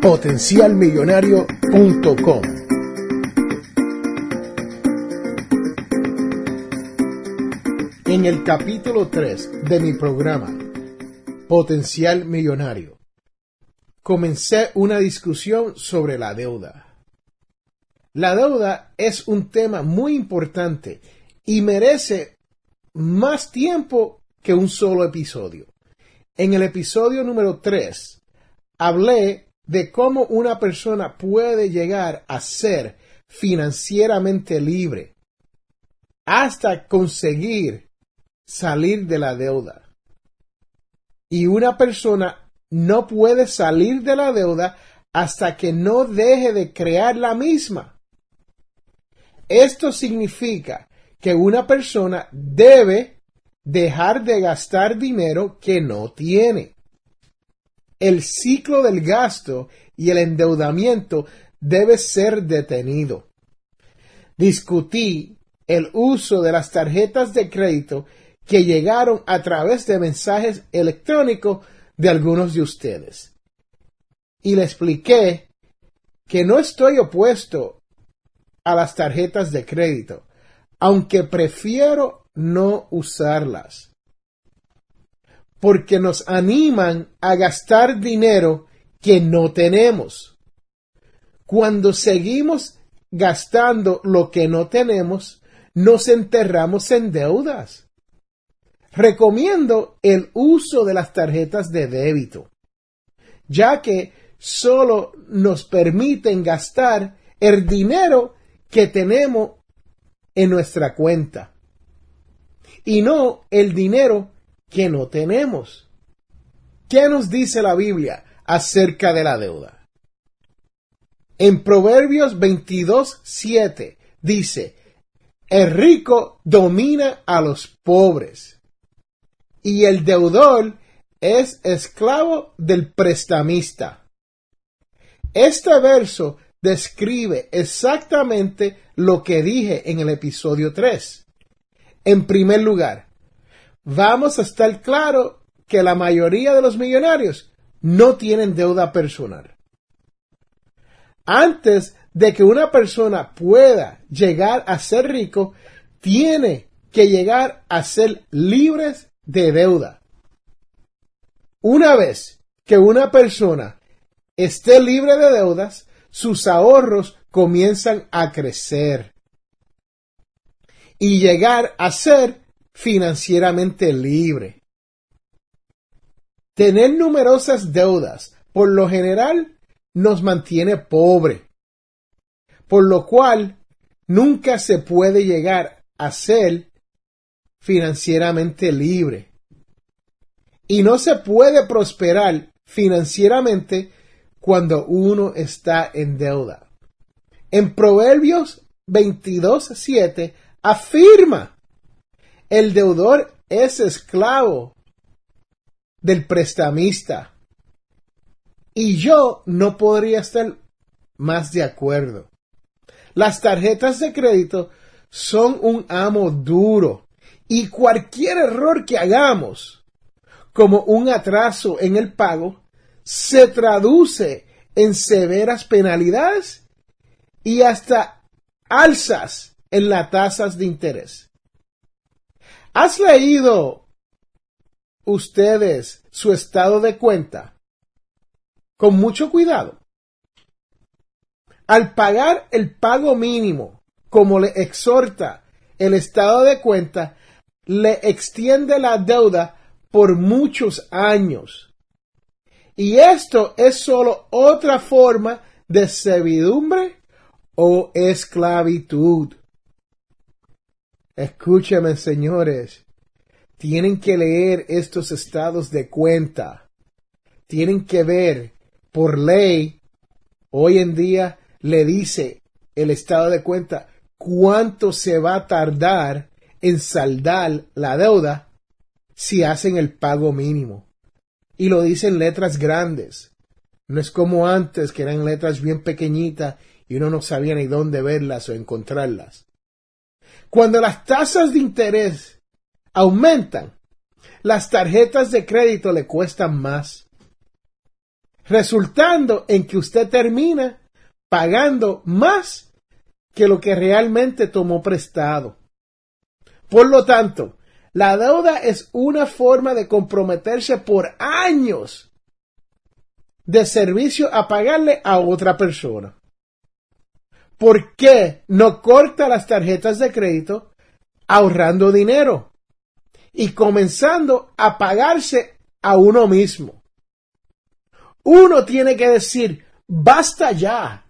potencialmillonario.com. En el capítulo 3 de mi programa, Potencial Millonario, comencé una discusión sobre la deuda. La deuda es un tema muy importante y merece más tiempo que un solo episodio. En el episodio número 3 hablé de cómo una persona puede llegar a ser financieramente libre hasta conseguir salir de la deuda. Y una persona no puede salir de la deuda hasta que no deje de crear la misma. Esto significa que una persona debe dejar de gastar dinero que no tiene. El ciclo del gasto y el endeudamiento debe ser detenido. Discutí el uso de las tarjetas de crédito que llegaron a través de mensajes electrónicos de algunos de ustedes. Y le expliqué que no estoy opuesto a las tarjetas de crédito, aunque prefiero no usarlas. Porque nos animan a gastar dinero que no tenemos. Cuando seguimos gastando lo que no tenemos, nos enterramos en deudas. Recomiendo el uso de las tarjetas de débito, ya que solo nos permiten gastar el dinero que tenemos en nuestra cuenta y no el dinero que no tenemos. ¿Qué nos dice la Biblia acerca de la deuda? En Proverbios 22, 7 dice, el rico domina a los pobres y el deudor es esclavo del prestamista. Este verso describe exactamente lo que dije en el episodio 3. En primer lugar, vamos a estar claro que la mayoría de los millonarios no tienen deuda personal. Antes de que una persona pueda llegar a ser rico, tiene que llegar a ser libres de deuda. Una vez que una persona esté libre de deudas, sus ahorros comienzan a crecer y llegar a ser financieramente libre. Tener numerosas deudas, por lo general, nos mantiene pobre, por lo cual nunca se puede llegar a ser financieramente libre. Y no se puede prosperar financieramente cuando uno está en deuda. En Proverbios 22.7 afirma, el deudor es esclavo del prestamista. Y yo no podría estar más de acuerdo. Las tarjetas de crédito son un amo duro y cualquier error que hagamos, como un atraso en el pago, se traduce en severas penalidades y hasta alzas en las tasas de interés. ¿Has leído ustedes su estado de cuenta? Con mucho cuidado. Al pagar el pago mínimo, como le exhorta el estado de cuenta, le extiende la deuda por muchos años. Y esto es solo otra forma de servidumbre o esclavitud. Escúchame, señores. Tienen que leer estos estados de cuenta. Tienen que ver, por ley, hoy en día le dice el estado de cuenta cuánto se va a tardar en saldar la deuda si hacen el pago mínimo. Y lo dicen letras grandes. No es como antes, que eran letras bien pequeñitas y uno no sabía ni dónde verlas o encontrarlas. Cuando las tasas de interés aumentan, las tarjetas de crédito le cuestan más, resultando en que usted termina pagando más que lo que realmente tomó prestado. Por lo tanto, la deuda es una forma de comprometerse por años de servicio a pagarle a otra persona. ¿Por qué no corta las tarjetas de crédito ahorrando dinero y comenzando a pagarse a uno mismo? Uno tiene que decir, basta ya,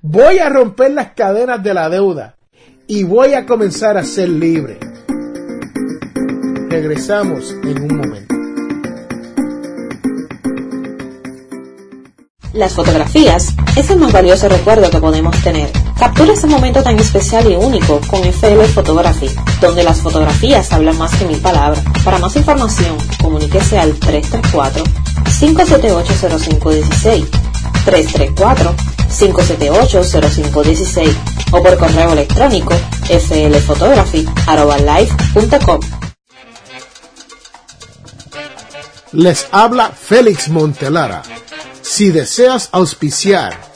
voy a romper las cadenas de la deuda y voy a comenzar a ser libre. Regresamos en un momento. Las fotografías es el más valioso recuerdo que podemos tener. Captura ese momento tan especial y único con FL Photography, donde las fotografías hablan más que mil palabras. Para más información, comuníquese al 334-578-0516, 334-578-0516 o por correo electrónico flphotography.com. Les habla Félix Montelara si deseas auspiciar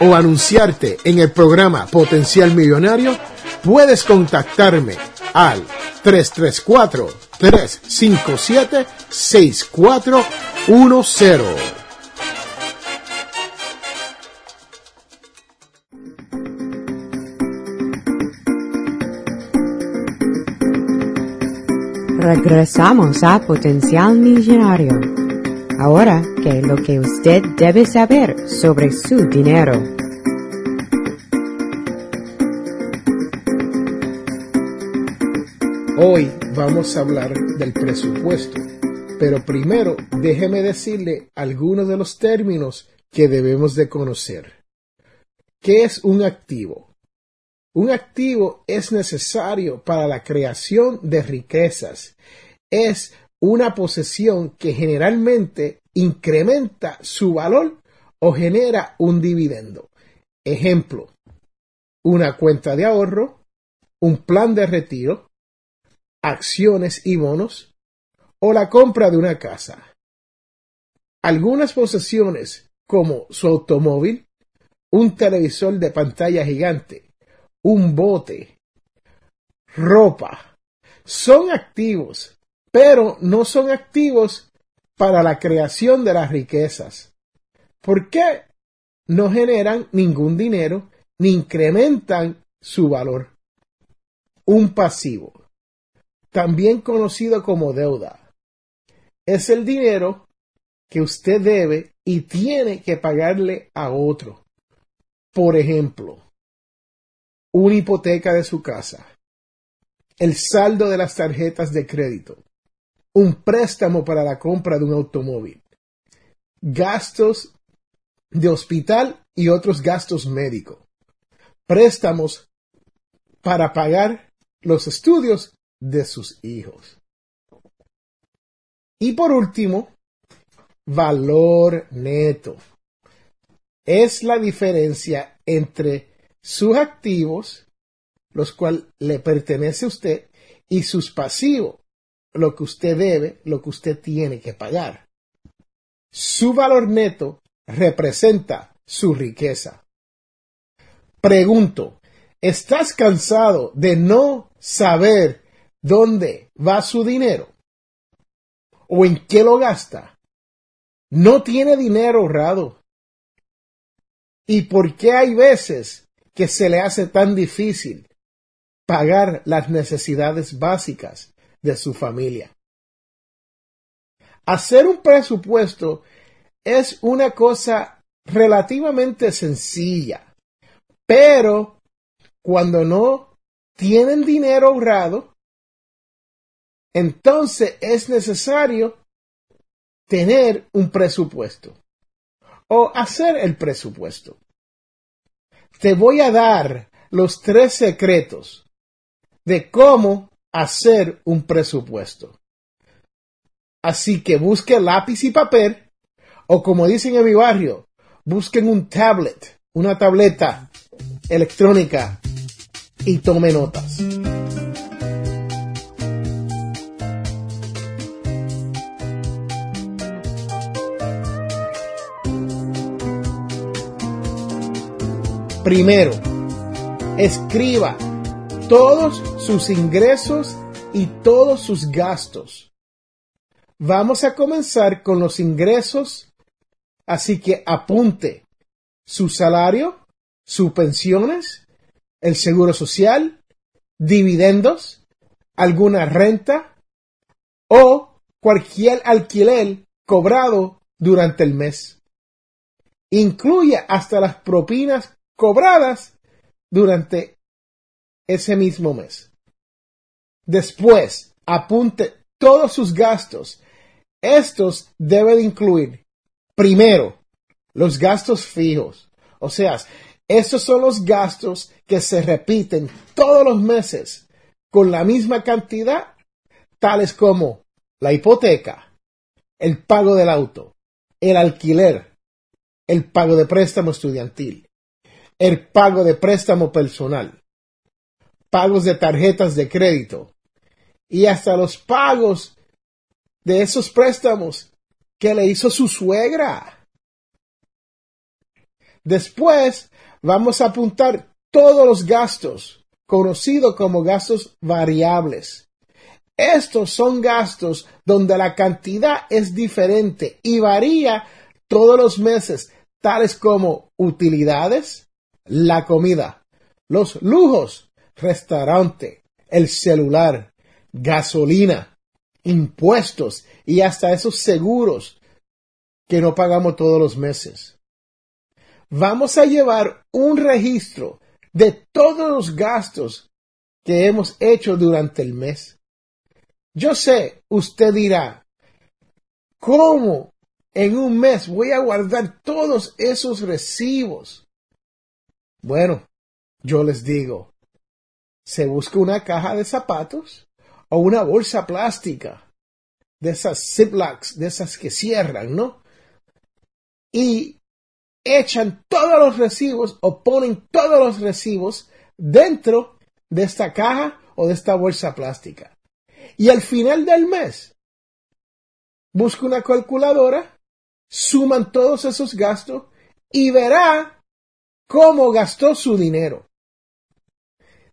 o anunciarte en el programa Potencial Millonario, puedes contactarme al 334-357-6410. Regresamos a Potencial Millonario. Ahora, ¿qué es lo que usted debe saber sobre su dinero? Hoy vamos a hablar del presupuesto, pero primero déjeme decirle algunos de los términos que debemos de conocer. ¿Qué es un activo? Un activo es necesario para la creación de riquezas. Es una posesión que generalmente incrementa su valor o genera un dividendo. Ejemplo, una cuenta de ahorro, un plan de retiro, acciones y bonos o la compra de una casa. Algunas posesiones como su automóvil, un televisor de pantalla gigante, un bote, ropa, son activos pero no son activos para la creación de las riquezas. ¿Por qué? No generan ningún dinero ni incrementan su valor. Un pasivo, también conocido como deuda, es el dinero que usted debe y tiene que pagarle a otro. Por ejemplo, una hipoteca de su casa, el saldo de las tarjetas de crédito, un préstamo para la compra de un automóvil, gastos de hospital y otros gastos médicos, préstamos para pagar los estudios de sus hijos. Y por último, valor neto. Es la diferencia entre sus activos, los cuales le pertenece a usted, y sus pasivos, lo que usted debe, lo que usted tiene que pagar. Su valor neto representa su riqueza. Pregunto, ¿estás cansado de no saber dónde va su dinero? ¿O en qué lo gasta? No tiene dinero ahorrado. y por qué hay veces que se le hace tan difícil pagar las necesidades básicas de su familia. Hacer un presupuesto es una cosa relativamente sencilla, pero cuando no tienen dinero ahorrado, entonces es necesario tener un presupuesto o hacer el presupuesto. Te voy a dar los tres secretos de cómo hacer un presupuesto. Así que busque lápiz y papel o como dicen en mi barrio, busquen un tablet, una tableta electrónica y tome notas. Primero, escriba todos sus ingresos y todos sus gastos. Vamos a comenzar con los ingresos, así que apunte su salario, sus pensiones, el seguro social, dividendos, alguna renta o cualquier alquiler cobrado durante el mes. Incluye hasta las propinas cobradas durante ese mismo mes. Después, apunte todos sus gastos. Estos deben incluir, primero, los gastos fijos. O sea, estos son los gastos que se repiten todos los meses con la misma cantidad, tales como la hipoteca, el pago del auto, el alquiler, el pago de préstamo estudiantil, el pago de préstamo personal, pagos de tarjetas de crédito y hasta los pagos de esos préstamos que le hizo su suegra. Después vamos a apuntar todos los gastos, conocidos como gastos variables. Estos son gastos donde la cantidad es diferente y varía todos los meses, tales como utilidades, la comida, los lujos, restaurante, el celular, gasolina, impuestos y hasta esos seguros que no pagamos todos los meses. Vamos a llevar un registro de todos los gastos que hemos hecho durante el mes. Yo sé, usted dirá, ¿cómo en un mes voy a guardar todos esos recibos? Bueno, yo les digo, se busca una caja de zapatos o una bolsa plástica de esas ziplocs, de esas que cierran, ¿no? Y echan todos los recibos o ponen todos los recibos dentro de esta caja o de esta bolsa plástica. Y al final del mes, busca una calculadora, suman todos esos gastos y verá cómo gastó su dinero.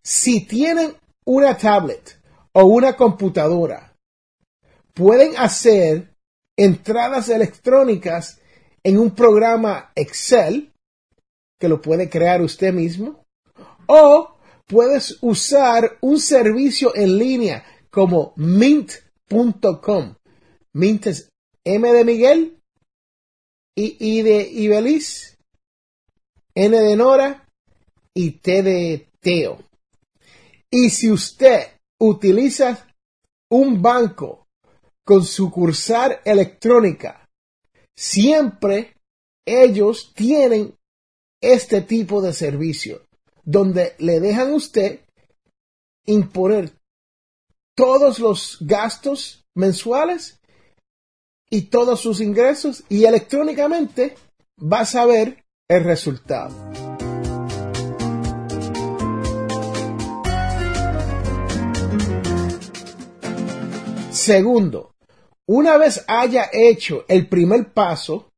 Si tienen una tablet o una computadora, pueden hacer entradas electrónicas en un programa Excel, que lo puede crear usted mismo, o puedes usar un servicio en línea como mint.com. Mint es M de Miguel y I de Ibeliz N de Nora y T de Teo. Y si usted utiliza un banco con sucursal electrónica, siempre ellos tienen este tipo de servicio, donde le dejan a usted imponer todos los gastos mensuales y todos sus ingresos y electrónicamente va a saber el resultado. Segundo, una vez haya hecho el primer paso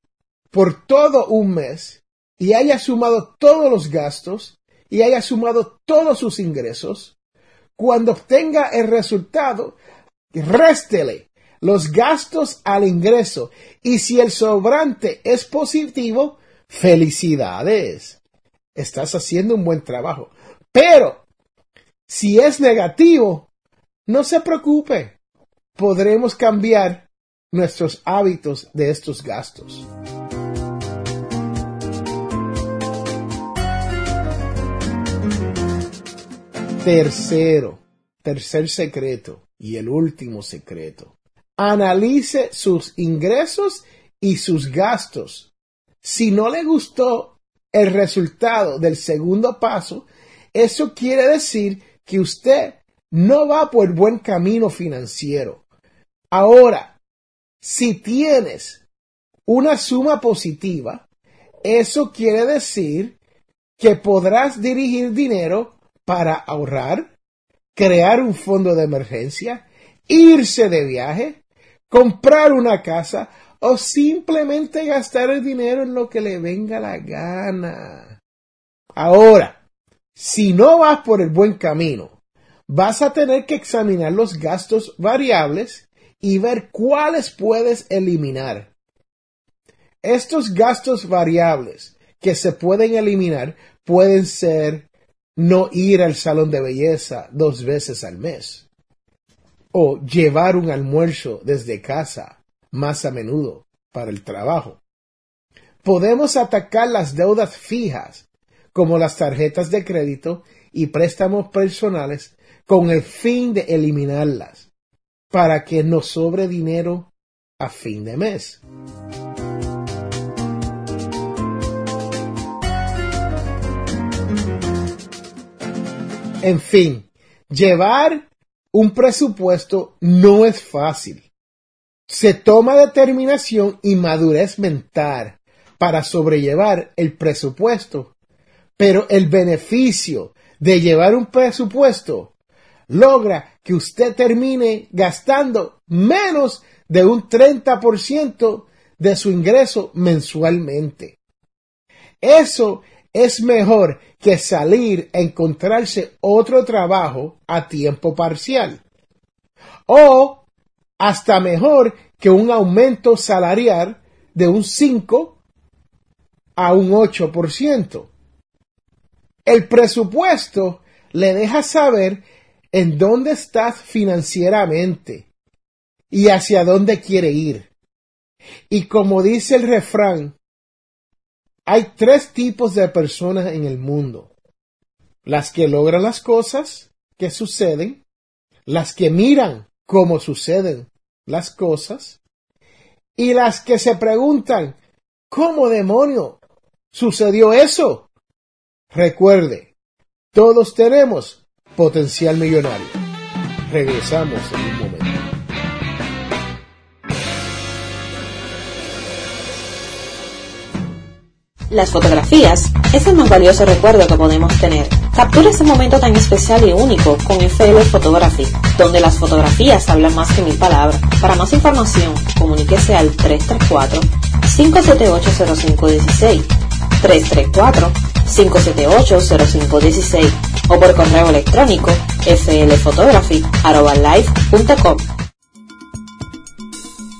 por todo un mes y haya sumado todos los gastos y haya sumado todos sus ingresos, cuando obtenga el resultado, réstele los gastos al ingreso y si el sobrante es positivo, felicidades. Estás haciendo un buen trabajo. Pero, si es negativo, no se preocupe. Podremos cambiar nuestros hábitos de estos gastos. Tercero, tercer secreto y el último secreto. Analice sus ingresos y sus gastos. Si no le gustó el resultado del segundo paso, eso quiere decir que usted no va por buen camino financiero. Ahora, si tienes una suma positiva, eso quiere decir que podrás dirigir dinero para ahorrar, crear un fondo de emergencia, irse de viaje, comprar una casa o simplemente gastar el dinero en lo que le venga la gana. Ahora, si no vas por el buen camino, vas a tener que examinar los gastos variables y ver cuáles puedes eliminar. Estos gastos variables que se pueden eliminar pueden ser no ir al salón de belleza dos veces al mes o llevar un almuerzo desde casa más a menudo para el trabajo. Podemos atacar las deudas fijas como las tarjetas de crédito y préstamos personales con el fin de eliminarlas para que nos sobre dinero a fin de mes. En fin, llevar un presupuesto no es fácil. Se toma determinación y madurez mental para sobrellevar el presupuesto, pero el beneficio de llevar un presupuesto logra que usted termine gastando menos de un 30% de su ingreso mensualmente. Eso es mejor que salir a encontrarse otro trabajo a tiempo parcial. O hasta mejor que un aumento salarial de un 5 a un 8%. El presupuesto le deja saber en dónde estás financieramente y hacia dónde quiere ir. Y como dice el refrán, hay tres tipos de personas en el mundo. Las que logran las cosas que suceden, las que miran cómo suceden las cosas y las que se preguntan, ¿cómo demonio sucedió eso? Recuerde, todos tenemos potencial millonario. Regresamos en un momento. Las fotografías es el más valioso recuerdo que podemos tener. Captura ese momento tan especial y único con FL Photography, donde las fotografías hablan más que mil palabras. Para más información, comuníquese al 334-578-0516, 334-578-0516 o por correo electrónico flphotography.com.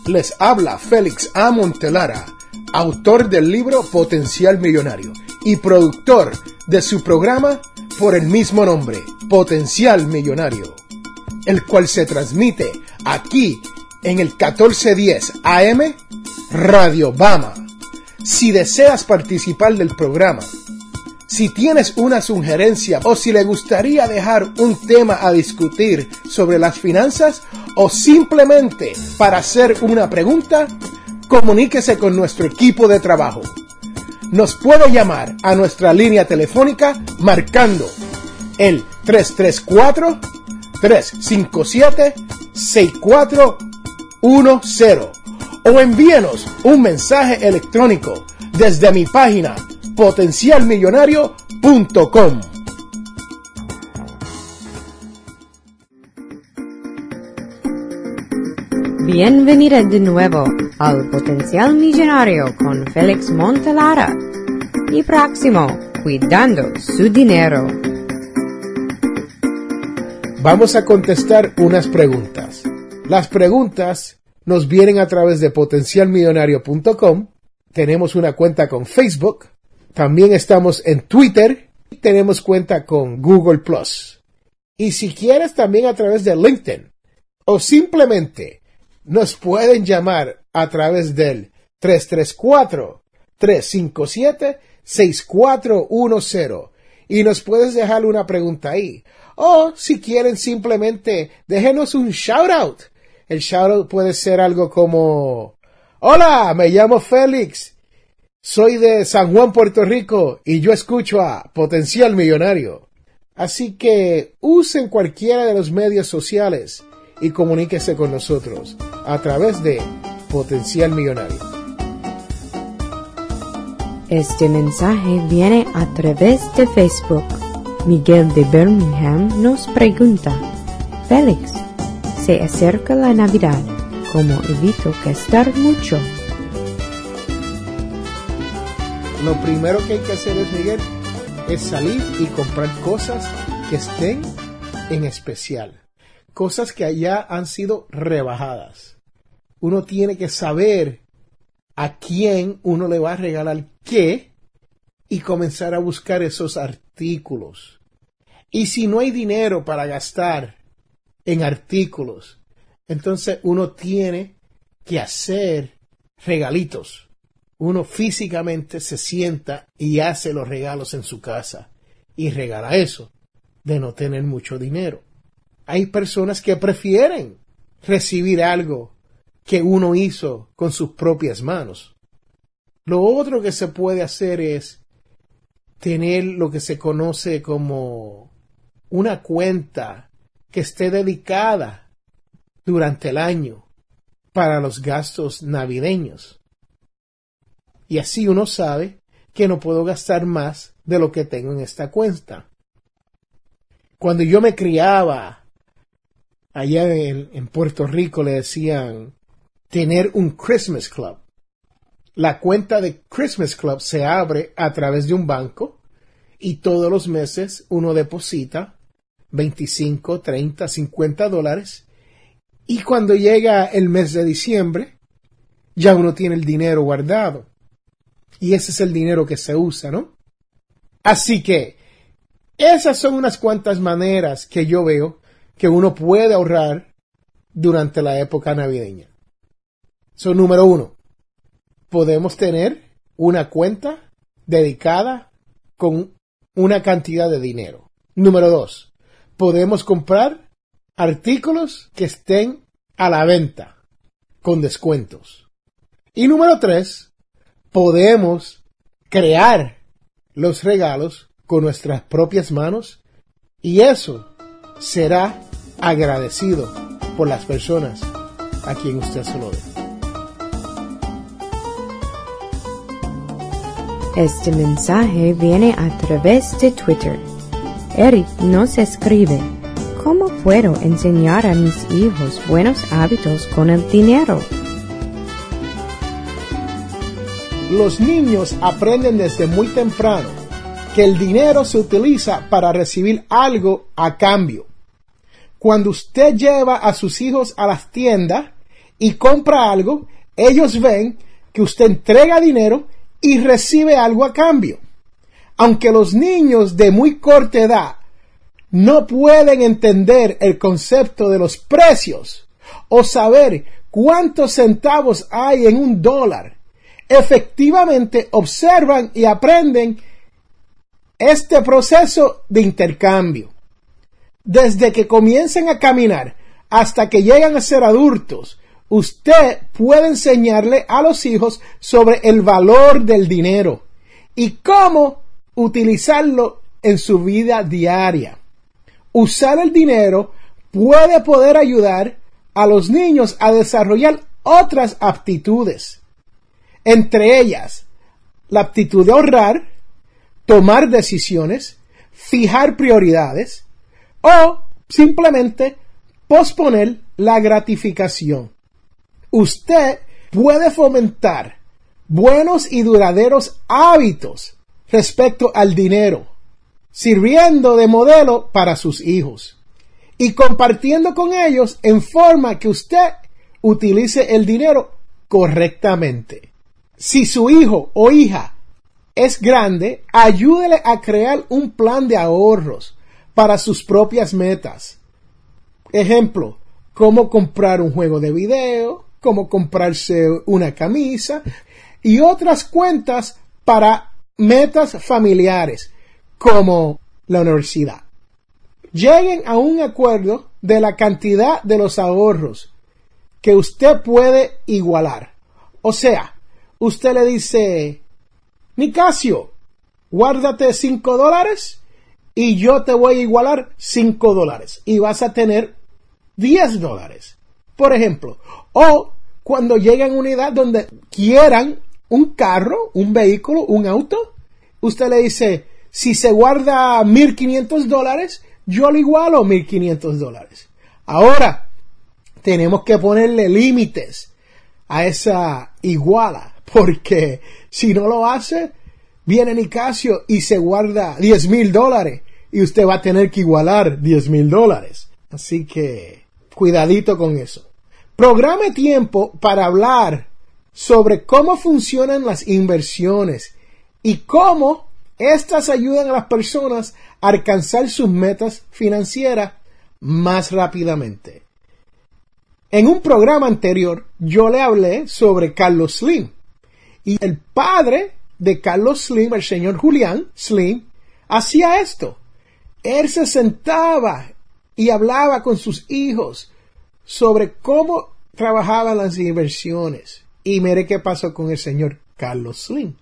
Les habla Félix A. Montelara autor del libro Potencial Millonario y productor de su programa por el mismo nombre, Potencial Millonario, el cual se transmite aquí en el 1410 AM Radio Bama. Si deseas participar del programa, si tienes una sugerencia o si le gustaría dejar un tema a discutir sobre las finanzas o simplemente para hacer una pregunta, comuníquese con nuestro equipo de trabajo. Nos puede llamar a nuestra línea telefónica marcando el 334-357-6410 o envíenos un mensaje electrónico desde mi página potencialmillonario.com. Bienvenida de nuevo al Potencial Millonario con Félix Montelara. Y próximo, cuidando su dinero. Vamos a contestar unas preguntas. Las preguntas nos vienen a través de potencialmillonario.com, tenemos una cuenta con Facebook, también estamos en Twitter, tenemos cuenta con Google Plus. Y si quieres también a través de LinkedIn o simplemente nos pueden llamar a través del 334-357-6410 y nos puedes dejar una pregunta ahí. O si quieren simplemente déjenos un shout out. El shout out puede ser algo como Hola, me llamo Félix. Soy de San Juan, Puerto Rico y yo escucho a Potencial Millonario. Así que usen cualquiera de los medios sociales y comuníquese con nosotros a través de Potencial Millonario. Este mensaje viene a través de Facebook. Miguel de Birmingham nos pregunta, Félix, se acerca la Navidad, ¿cómo evito gastar mucho? Lo primero que hay que hacer es, Miguel, es salir y comprar cosas que estén en especial. Cosas que allá han sido rebajadas. Uno tiene que saber a quién uno le va a regalar qué y comenzar a buscar esos artículos. Y si no hay dinero para gastar en artículos, entonces uno tiene que hacer regalitos. Uno físicamente se sienta y hace los regalos en su casa y regala eso de no tener mucho dinero. Hay personas que prefieren recibir algo que uno hizo con sus propias manos. Lo otro que se puede hacer es tener lo que se conoce como una cuenta que esté dedicada durante el año para los gastos navideños. Y así uno sabe que no puedo gastar más de lo que tengo en esta cuenta. Cuando yo me criaba allá en, Puerto Rico le decían tener un Christmas Club. La cuenta de Christmas Club se abre a través de un banco y todos los meses uno deposita 25, 30, 50 dólares y cuando llega el mes de diciembre ya uno tiene el dinero guardado y ese es el dinero que se usa, ¿no? Así que esas son unas cuantas maneras que yo veo que uno puede ahorrar durante la época navideña. Son número uno, podemos tener una cuenta dedicada con una cantidad de dinero. Número dos, podemos comprar artículos que estén a la venta con descuentos. Y número tres, podemos crear los regalos con nuestras propias manos y eso será agradecido por las personas a quien usted se lo dé. Este mensaje viene a través de Twitter. Eric nos escribe, ¿cómo puedo enseñar a mis hijos buenos hábitos con el dinero? Los niños aprenden desde muy temprano que el dinero se utiliza para recibir algo a cambio. Cuando usted lleva a sus hijos a las tiendas y compra algo, ellos ven que usted entrega dinero y recibe algo a cambio. Aunque los niños de muy corta edad no pueden entender el concepto de los precios o saber cuántos centavos hay en un dólar, efectivamente observan y aprenden este proceso de intercambio. Desde que comiencen a caminar hasta que llegan a ser adultos, usted puede enseñarle a los hijos sobre el valor del dinero y cómo utilizarlo en su vida diaria. Usar el dinero puede poder ayudar a los niños a desarrollar otras aptitudes, entre ellas la aptitud de ahorrar, tomar decisiones, fijar prioridades o simplemente posponer la gratificación usted puede fomentar buenos y duraderos hábitos respecto al dinero, sirviendo de modelo para sus hijos y compartiendo con ellos en forma que usted utilice el dinero correctamente. Si su hijo o hija es grande, ayúdele a crear un plan de ahorros para sus propias metas. Ejemplo, cómo comprar un juego de video, cómo comprarse una camisa y otras cuentas para metas familiares como la universidad. Lleguen a un acuerdo de la cantidad de los ahorros que usted puede igualar. O sea, usted le dice, Nicasio, guárdate 5 dólares y yo te voy a igualar 5 dólares y vas a tener 10 dólares. Por ejemplo, o cuando lleguen a una edad donde quieran un carro, un vehículo, un auto, usted le dice, si se guarda 1500 dólares, yo le igualo 1500 dólares. Ahora, tenemos que ponerle límites a esa iguala, porque si no lo hace, viene Nicasio y se guarda 10 mil dólares y usted va a tener que igualar 10 mil dólares. Así que, cuidadito con eso. Programe tiempo para hablar sobre cómo funcionan las inversiones y cómo estas ayudan a las personas a alcanzar sus metas financieras más rápidamente. En un programa anterior yo le hablé sobre Carlos Slim y el padre de Carlos Slim, el señor Julián Slim, hacía esto. Él se sentaba y hablaba con sus hijos sobre cómo trabajaban las inversiones. Y mire qué pasó con el señor Carlos Slim,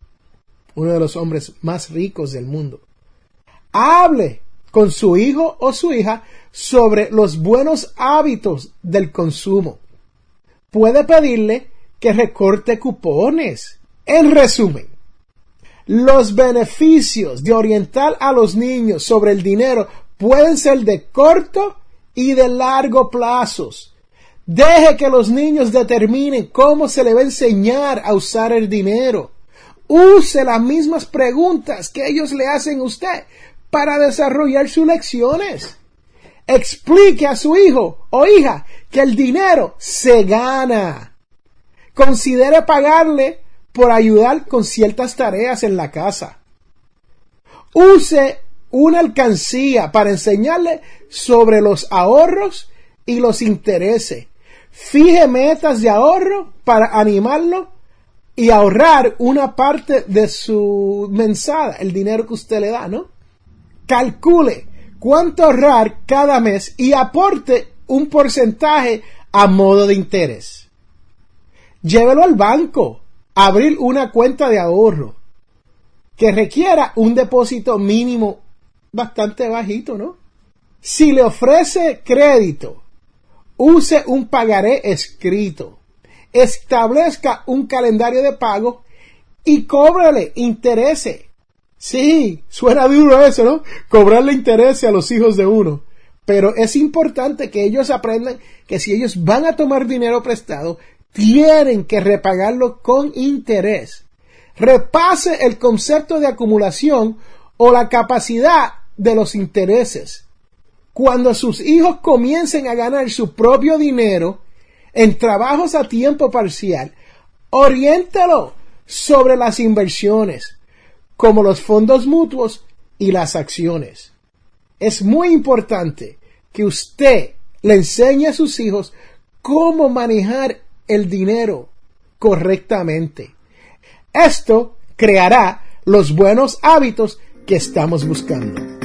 uno de los hombres más ricos del mundo. Hable con su hijo o su hija sobre los buenos hábitos del consumo. Puede pedirle que recorte cupones. En resumen, los beneficios de orientar a los niños sobre el dinero pueden ser de corto y de largo plazos. Deje que los niños determinen cómo se le va a enseñar a usar el dinero. Use las mismas preguntas que ellos le hacen a usted para desarrollar sus lecciones. Explique a su hijo o hija que el dinero se gana. Considere pagarle por ayudar con ciertas tareas en la casa. Use una alcancía para enseñarle sobre los ahorros y los intereses. Fije metas de ahorro para animarlo y ahorrar una parte de su mensada, el dinero que usted le da, ¿no? Calcule cuánto ahorrar cada mes y aporte un porcentaje a modo de interés. Llévelo al banco, abrir una cuenta de ahorro que requiera un depósito mínimo bastante bajito, ¿no? Si le ofrece crédito, use un pagaré escrito, establezca un calendario de pago y cóbrele intereses. Sí, suena duro eso, ¿no? Cobrarle intereses a los hijos de uno. Pero es importante que ellos aprendan que si ellos van a tomar dinero prestado, tienen que repagarlo con interés. Repase el concepto de acumulación o la capacidad de los intereses. Cuando sus hijos comiencen a ganar su propio dinero en trabajos a tiempo parcial, oriéntelo sobre las inversiones, como los fondos mutuos y las acciones. Es muy importante que usted le enseñe a sus hijos cómo manejar el dinero correctamente. Esto creará los buenos hábitos que estamos buscando